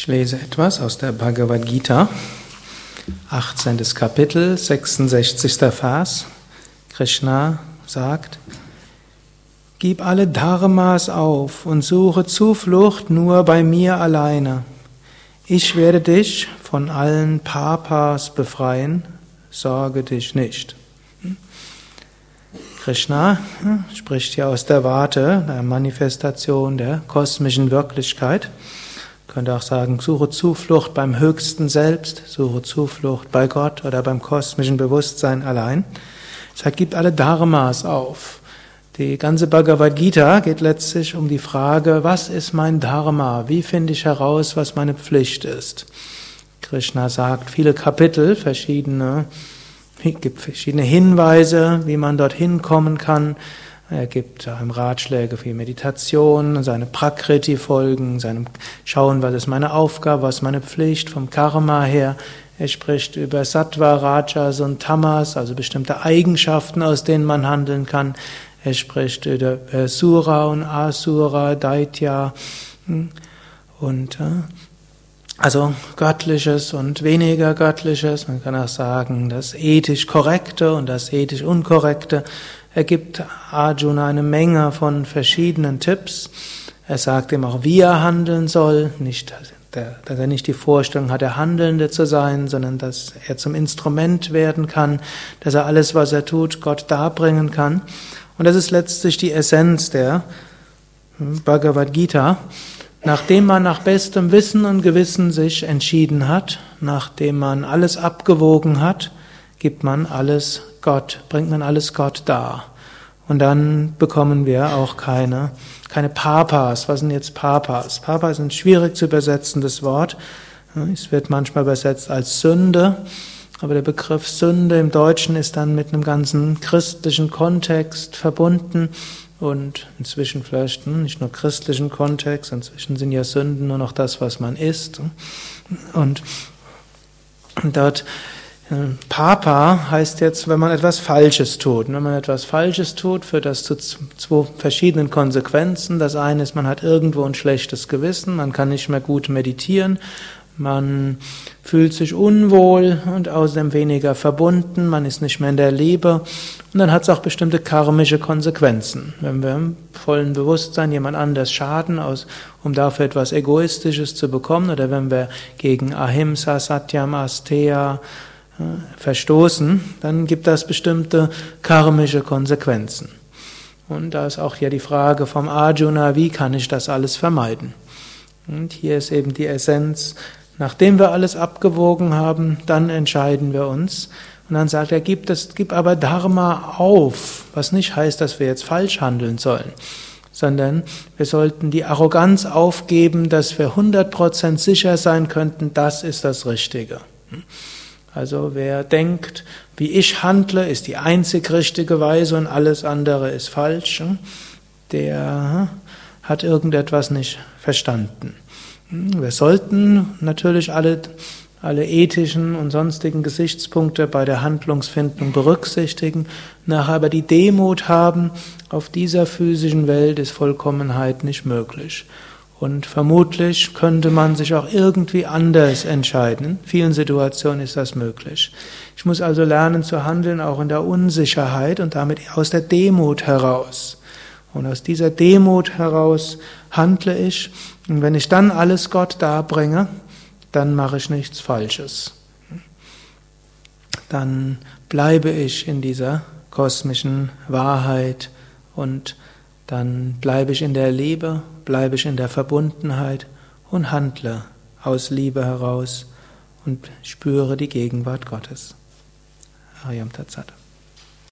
Ich lese etwas aus der Bhagavad Gita, 18. Kapitel, 66. Vers. Krishna sagt, Gib alle Dharmas auf und suche Zuflucht nur bei mir alleine. Ich werde dich von allen Papas befreien, sorge dich nicht. Krishna hm, spricht hier aus der Warte der Manifestation der kosmischen Wirklichkeit könnte auch sagen, suche Zuflucht beim höchsten Selbst, suche Zuflucht bei Gott oder beim kosmischen Bewusstsein allein. Es heißt, gibt alle Dharmas auf. Die ganze Bhagavad Gita geht letztlich um die Frage, was ist mein Dharma? Wie finde ich heraus, was meine Pflicht ist? Krishna sagt viele Kapitel, verschiedene, gibt verschiedene Hinweise, wie man dorthin kommen kann. Er gibt einem Ratschläge für Meditation, seine Prakriti folgen, seinem Schauen, was ist meine Aufgabe, was ist meine Pflicht vom Karma her. Er spricht über Sattva, Rajas und Tamas, also bestimmte Eigenschaften, aus denen man handeln kann. Er spricht über Sura und Asura, Daitya hm, und äh, also göttliches und weniger göttliches. Man kann auch sagen, das ethisch korrekte und das ethisch unkorrekte. Er gibt Arjuna eine Menge von verschiedenen Tipps. Er sagt ihm auch, wie er handeln soll, nicht, dass er nicht die Vorstellung hat, der Handelnde zu sein, sondern dass er zum Instrument werden kann, dass er alles, was er tut, Gott darbringen kann. Und das ist letztlich die Essenz der Bhagavad Gita. Nachdem man nach bestem Wissen und Gewissen sich entschieden hat, nachdem man alles abgewogen hat, gibt man alles Gott, bringt man alles Gott dar. Und dann bekommen wir auch keine, keine Papas. Was sind jetzt Papas? Papas ist ein schwierig zu übersetzendes Wort. Es wird manchmal übersetzt als Sünde. Aber der Begriff Sünde im Deutschen ist dann mit einem ganzen christlichen Kontext verbunden und inzwischen vielleicht nicht nur christlichen Kontext, inzwischen sind ja Sünden nur noch das, was man isst. Und dort Papa heißt jetzt, wenn man etwas Falsches tut. Wenn man etwas Falsches tut, führt das zu zwei verschiedenen Konsequenzen. Das eine ist, man hat irgendwo ein schlechtes Gewissen, man kann nicht mehr gut meditieren, man fühlt sich unwohl und außerdem weniger verbunden, man ist nicht mehr in der Liebe. Und dann hat es auch bestimmte karmische Konsequenzen. Wenn wir im vollen Bewusstsein jemand anders schaden, aus, um dafür etwas Egoistisches zu bekommen, oder wenn wir gegen Ahimsa, Satyam, Asteya, verstoßen, dann gibt das bestimmte karmische Konsequenzen. Und da ist auch hier die Frage vom Arjuna, wie kann ich das alles vermeiden? Und hier ist eben die Essenz, nachdem wir alles abgewogen haben, dann entscheiden wir uns. Und dann sagt er, gib, das, gib aber Dharma auf, was nicht heißt, dass wir jetzt falsch handeln sollen, sondern wir sollten die Arroganz aufgeben, dass wir 100% sicher sein könnten, das ist das Richtige. Also wer denkt, wie ich handle, ist die einzig richtige Weise und alles andere ist falsch, der hat irgendetwas nicht verstanden. Wir sollten natürlich alle, alle ethischen und sonstigen Gesichtspunkte bei der Handlungsfindung berücksichtigen, nachher aber die Demut haben, auf dieser physischen Welt ist Vollkommenheit nicht möglich. Und vermutlich könnte man sich auch irgendwie anders entscheiden. In vielen Situationen ist das möglich. Ich muss also lernen zu handeln, auch in der Unsicherheit und damit aus der Demut heraus. Und aus dieser Demut heraus handle ich. Und wenn ich dann alles Gott darbringe, dann mache ich nichts Falsches. Dann bleibe ich in dieser kosmischen Wahrheit und dann bleibe ich in der Liebe, bleibe ich in der Verbundenheit und handle aus Liebe heraus und spüre die Gegenwart Gottes. Ariam Tatsat.